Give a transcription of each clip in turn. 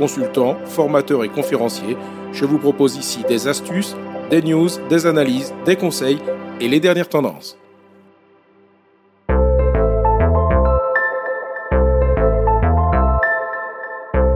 consultant, formateur et conférencier. Je vous propose ici des astuces, des news, des analyses, des conseils et les dernières tendances.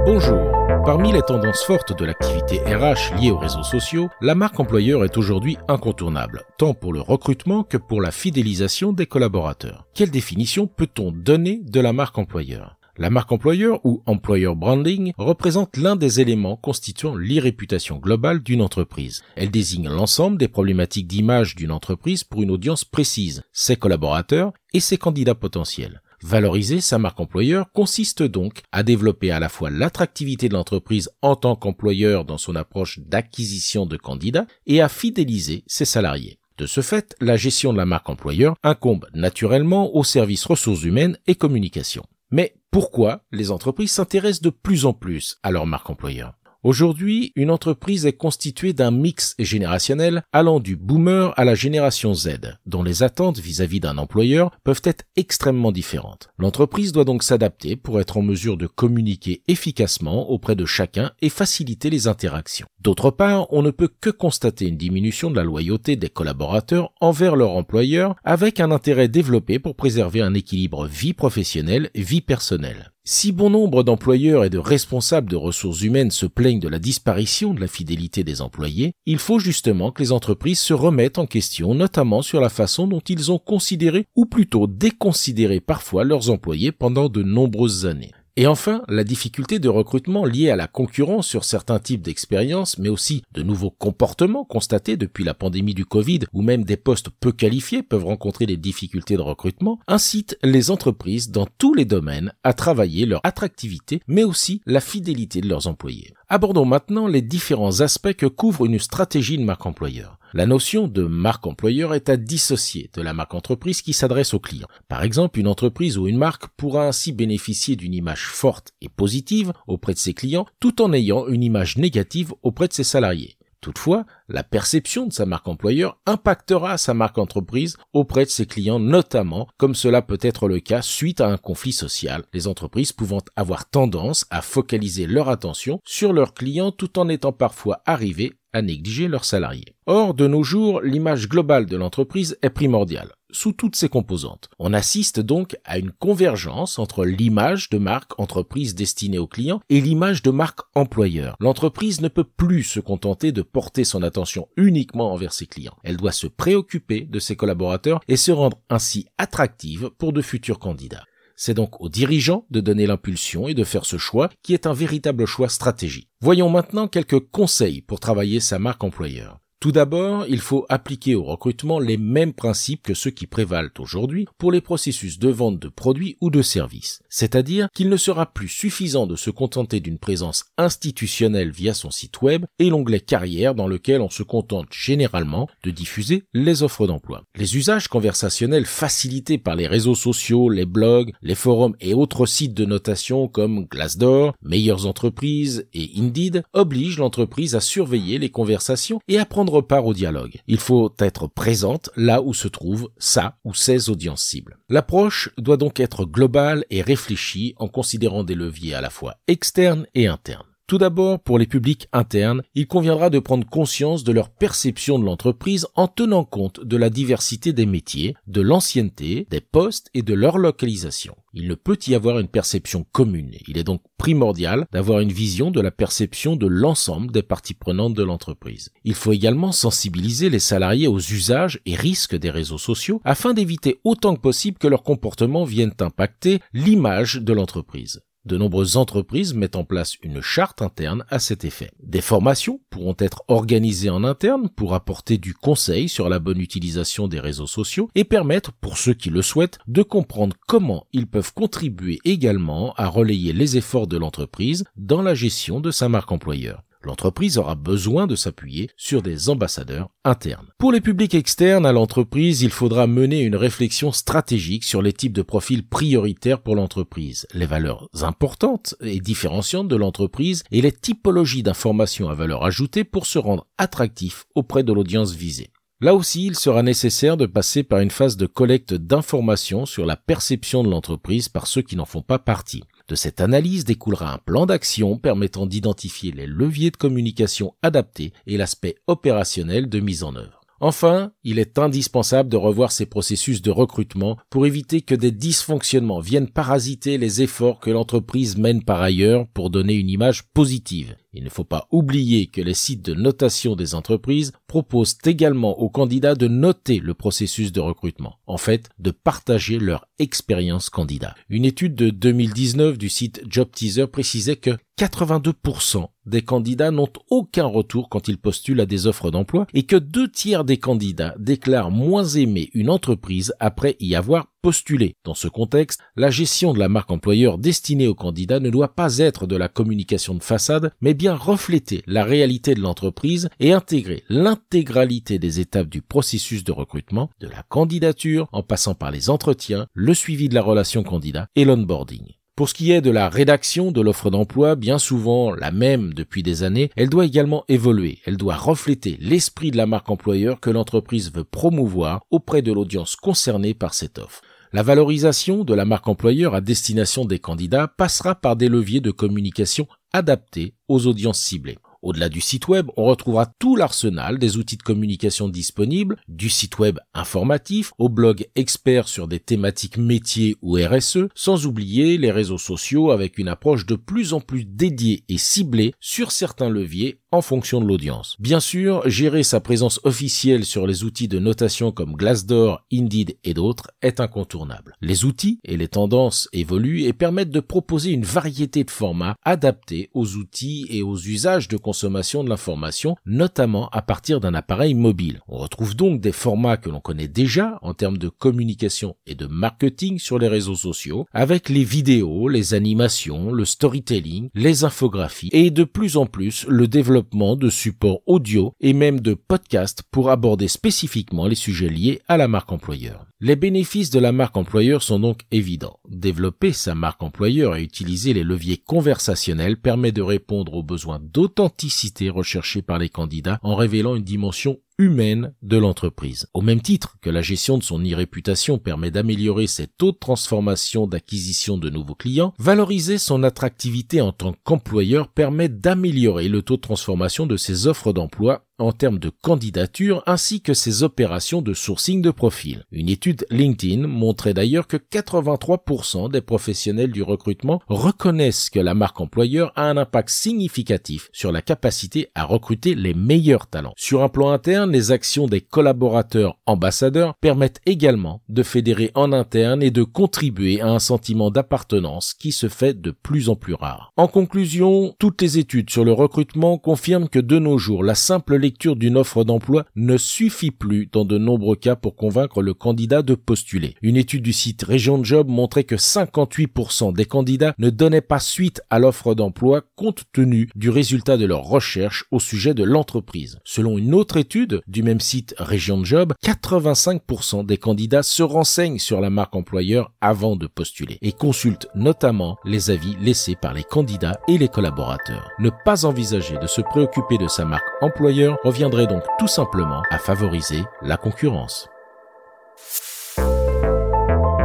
Bonjour. Parmi les tendances fortes de l'activité RH liée aux réseaux sociaux, la marque employeur est aujourd'hui incontournable, tant pour le recrutement que pour la fidélisation des collaborateurs. Quelle définition peut-on donner de la marque employeur? La marque employeur ou employer branding représente l'un des éléments constituant l'irréputation globale d'une entreprise. Elle désigne l'ensemble des problématiques d'image d'une entreprise pour une audience précise, ses collaborateurs et ses candidats potentiels. Valoriser sa marque employeur consiste donc à développer à la fois l'attractivité de l'entreprise en tant qu'employeur dans son approche d'acquisition de candidats et à fidéliser ses salariés. De ce fait, la gestion de la marque employeur incombe naturellement aux services ressources humaines et communication. Mais pourquoi les entreprises s'intéressent de plus en plus à leur marque employeur? Aujourd'hui, une entreprise est constituée d'un mix générationnel allant du boomer à la génération Z, dont les attentes vis-à-vis d'un employeur peuvent être extrêmement différentes. L'entreprise doit donc s'adapter pour être en mesure de communiquer efficacement auprès de chacun et faciliter les interactions. D'autre part, on ne peut que constater une diminution de la loyauté des collaborateurs envers leur employeur avec un intérêt développé pour préserver un équilibre vie professionnelle-vie personnelle. Si bon nombre d'employeurs et de responsables de ressources humaines se plaignent de la disparition de la fidélité des employés, il faut justement que les entreprises se remettent en question, notamment sur la façon dont ils ont considéré ou plutôt déconsidéré parfois leurs employés pendant de nombreuses années. Et enfin, la difficulté de recrutement liée à la concurrence sur certains types d'expériences, mais aussi de nouveaux comportements constatés depuis la pandémie du Covid, ou même des postes peu qualifiés peuvent rencontrer des difficultés de recrutement, incite les entreprises dans tous les domaines à travailler leur attractivité, mais aussi la fidélité de leurs employés. Abordons maintenant les différents aspects que couvre une stratégie de marque employeur. La notion de marque employeur est à dissocier de la marque entreprise qui s'adresse aux clients. Par exemple, une entreprise ou une marque pourra ainsi bénéficier d'une image forte et positive auprès de ses clients tout en ayant une image négative auprès de ses salariés. Toutefois, la perception de sa marque employeur impactera sa marque entreprise auprès de ses clients, notamment comme cela peut être le cas suite à un conflit social, les entreprises pouvant avoir tendance à focaliser leur attention sur leurs clients tout en étant parfois arrivées à négliger leurs salariés. Or, de nos jours, l'image globale de l'entreprise est primordiale, sous toutes ses composantes. On assiste donc à une convergence entre l'image de marque entreprise destinée aux clients et l'image de marque employeur. L'entreprise ne peut plus se contenter de porter son attention uniquement envers ses clients. Elle doit se préoccuper de ses collaborateurs et se rendre ainsi attractive pour de futurs candidats. C'est donc aux dirigeants de donner l'impulsion et de faire ce choix qui est un véritable choix stratégique. Voyons maintenant quelques conseils pour travailler sa marque employeur. Tout d'abord, il faut appliquer au recrutement les mêmes principes que ceux qui prévalent aujourd'hui pour les processus de vente de produits ou de services. C'est-à-dire qu'il ne sera plus suffisant de se contenter d'une présence institutionnelle via son site web et l'onglet carrière dans lequel on se contente généralement de diffuser les offres d'emploi. Les usages conversationnels facilités par les réseaux sociaux, les blogs, les forums et autres sites de notation comme Glassdoor, Meilleures Entreprises et Indeed obligent l'entreprise à surveiller les conversations et à prendre part au dialogue. Il faut être présente là où se trouvent sa ou ses audiences cibles. L'approche doit donc être globale et réfléchie en considérant des leviers à la fois externes et internes. Tout d'abord, pour les publics internes, il conviendra de prendre conscience de leur perception de l'entreprise en tenant compte de la diversité des métiers, de l'ancienneté, des postes et de leur localisation. Il ne peut y avoir une perception commune. Il est donc primordial d'avoir une vision de la perception de l'ensemble des parties prenantes de l'entreprise. Il faut également sensibiliser les salariés aux usages et risques des réseaux sociaux afin d'éviter autant que possible que leur comportement vienne impacter l'image de l'entreprise. De nombreuses entreprises mettent en place une charte interne à cet effet. Des formations pourront être organisées en interne pour apporter du conseil sur la bonne utilisation des réseaux sociaux et permettre, pour ceux qui le souhaitent, de comprendre comment ils peuvent contribuer également à relayer les efforts de l'entreprise dans la gestion de sa marque employeur. L'entreprise aura besoin de s'appuyer sur des ambassadeurs internes. Pour les publics externes à l'entreprise, il faudra mener une réflexion stratégique sur les types de profils prioritaires pour l'entreprise, les valeurs importantes et différenciantes de l'entreprise et les typologies d'informations à valeur ajoutée pour se rendre attractif auprès de l'audience visée. Là aussi, il sera nécessaire de passer par une phase de collecte d'informations sur la perception de l'entreprise par ceux qui n'en font pas partie. De cette analyse découlera un plan d'action permettant d'identifier les leviers de communication adaptés et l'aspect opérationnel de mise en œuvre. Enfin, il est indispensable de revoir ces processus de recrutement pour éviter que des dysfonctionnements viennent parasiter les efforts que l'entreprise mène par ailleurs pour donner une image positive. Il ne faut pas oublier que les sites de notation des entreprises proposent également aux candidats de noter le processus de recrutement, en fait de partager leur expérience candidat. Une étude de 2019 du site Job Teaser précisait que 82% des candidats n'ont aucun retour quand ils postulent à des offres d'emploi et que deux tiers des candidats déclarent moins aimer une entreprise après y avoir postulé. Dans ce contexte, la gestion de la marque employeur destinée aux candidats ne doit pas être de la communication de façade, mais bien refléter la réalité de l'entreprise et intégrer l'intégralité des étapes du processus de recrutement, de la candidature, en passant par les entretiens, le suivi de la relation candidat et l'onboarding. Pour ce qui est de la rédaction de l'offre d'emploi, bien souvent la même depuis des années, elle doit également évoluer. Elle doit refléter l'esprit de la marque employeur que l'entreprise veut promouvoir auprès de l'audience concernée par cette offre. La valorisation de la marque employeur à destination des candidats passera par des leviers de communication adaptés aux audiences ciblées. Au-delà du site web, on retrouvera tout l'arsenal des outils de communication disponibles, du site web informatif au blog expert sur des thématiques métiers ou RSE, sans oublier les réseaux sociaux avec une approche de plus en plus dédiée et ciblée sur certains leviers en fonction de l'audience. Bien sûr, gérer sa présence officielle sur les outils de notation comme Glassdoor, Indeed et d'autres est incontournable. Les outils et les tendances évoluent et permettent de proposer une variété de formats adaptés aux outils et aux usages de de l'information, notamment à partir d'un appareil mobile. On retrouve donc des formats que l'on connaît déjà en termes de communication et de marketing sur les réseaux sociaux, avec les vidéos, les animations, le storytelling, les infographies et de plus en plus le développement de supports audio et même de podcasts pour aborder spécifiquement les sujets liés à la marque employeur. Les bénéfices de la marque employeur sont donc évidents. Développer sa marque employeur et utiliser les leviers conversationnels permet de répondre aux besoins d'authenticité recherchés par les candidats en révélant une dimension humaine de l'entreprise. Au même titre que la gestion de son e-réputation permet d'améliorer ses taux de transformation d'acquisition de nouveaux clients, valoriser son attractivité en tant qu'employeur permet d'améliorer le taux de transformation de ses offres d'emploi en termes de candidature ainsi que ses opérations de sourcing de profil. Une étude LinkedIn montrait d'ailleurs que 83% des professionnels du recrutement reconnaissent que la marque employeur a un impact significatif sur la capacité à recruter les meilleurs talents. Sur un plan interne, les actions des collaborateurs ambassadeurs permettent également de fédérer en interne et de contribuer à un sentiment d'appartenance qui se fait de plus en plus rare. En conclusion, toutes les études sur le recrutement confirment que de nos jours, la simple lecture d'une offre d'emploi ne suffit plus dans de nombreux cas pour convaincre le candidat de postuler. Une étude du site Région de Job montrait que 58% des candidats ne donnaient pas suite à l'offre d'emploi compte tenu du résultat de leur recherche au sujet de l'entreprise. Selon une autre étude du même site Région de Job, 85% des candidats se renseignent sur la marque employeur avant de postuler et consultent notamment les avis laissés par les candidats et les collaborateurs. Ne pas envisager de se préoccuper de sa marque employeur reviendrait donc tout simplement à favoriser la concurrence.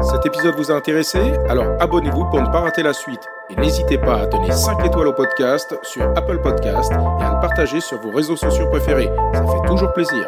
Cet épisode vous a intéressé? Alors abonnez-vous pour ne pas rater la suite. Et n'hésitez pas à donner 5 étoiles au podcast sur Apple Podcast et à le partager sur vos réseaux sociaux préférés. Ça fait toujours plaisir.